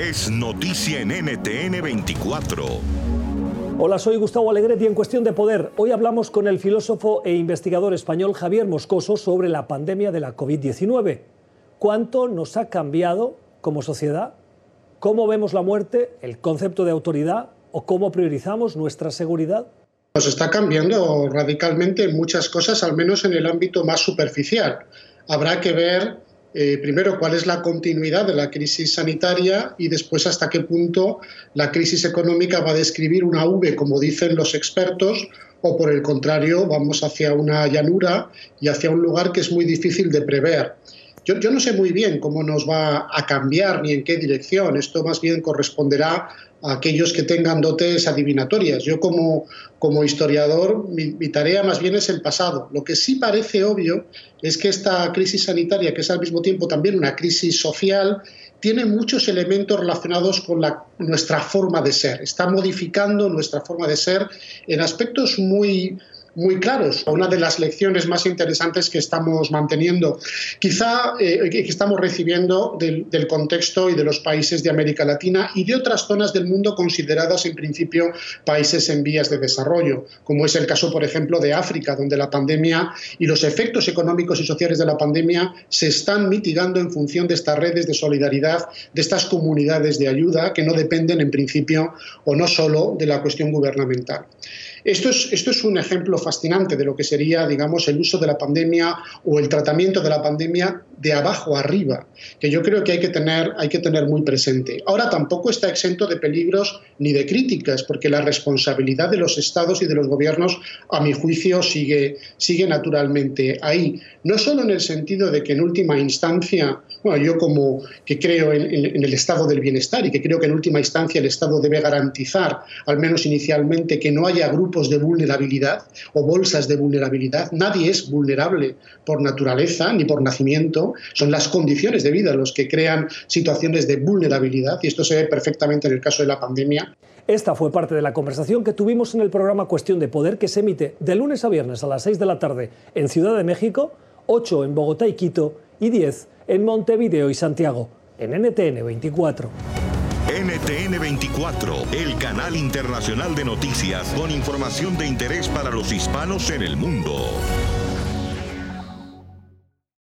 es noticia en NTN 24. Hola, soy Gustavo Alegretti en Cuestión de Poder. Hoy hablamos con el filósofo e investigador español Javier Moscoso sobre la pandemia de la COVID-19. ¿Cuánto nos ha cambiado como sociedad? ¿Cómo vemos la muerte, el concepto de autoridad o cómo priorizamos nuestra seguridad? Nos está cambiando radicalmente muchas cosas, al menos en el ámbito más superficial. Habrá que ver eh, primero cuál es la continuidad de la crisis sanitaria y después hasta qué punto la crisis económica va a describir una V, como dicen los expertos, o por el contrario vamos hacia una llanura y hacia un lugar que es muy difícil de prever. Yo, yo, no sé muy bien cómo nos va a cambiar ni en qué dirección. Esto más bien corresponderá a aquellos que tengan dotes adivinatorias. Yo como, como historiador, mi, tarea más bien es el pasado. Lo que sí parece obvio es que esta crisis sanitaria, que es al mismo tiempo también una crisis social, tiene muchos elementos relacionados con la, nuestra forma de ser. Está modificando nuestra forma de ser en aspectos muy, muy claros. Una de las lecciones más interesantes que estamos manteniendo, quizá eh, que estamos recibiendo del, del, contexto y de los países de América Latina y de otras zonas del mundo consideradas en principio países en vías de desarrollo, como es el caso, por ejemplo, de África, donde la pandemia y los efectos económicos y sociales de la pandemia se están mitigando en función de estas redes de solidaridad, de estas comunidades de ayuda que no dependen en principio o no solo de la cuestión gubernamental. Esto es, esto es un ejemplo fascinante de lo que sería, digamos, el uso de la pandemia o el tratamiento de la pandemia de abajo arriba, que yo creo que hay que tener, hay que tener muy presente. Ahora tampoco está exento de peligros ni de críticas, porque la responsabilidad de los estados y de los gobiernos, a mi juicio, sigue, sigue naturalmente ahí. No solo en el sentido de que en última instancia, bueno, yo como que creo en, en, en el estado del bienestar y que creo que en última instancia el Estado debe garantizar, al menos inicialmente, que no haya grupos de vulnerabilidad o bolsas de vulnerabilidad. Nadie es vulnerable por naturaleza ni por nacimiento. Son las condiciones de vida los que crean situaciones de vulnerabilidad y esto se ve perfectamente en el caso de la pandemia. Esta fue parte de la conversación que tuvimos en el programa Cuestión de Poder que se emite de lunes a viernes a las 6 de la tarde en Ciudad de México, 8 en Bogotá y Quito y 10 en Montevideo y Santiago, en NTN 24. NTN 24, el canal internacional de noticias con información de interés para los hispanos en el mundo.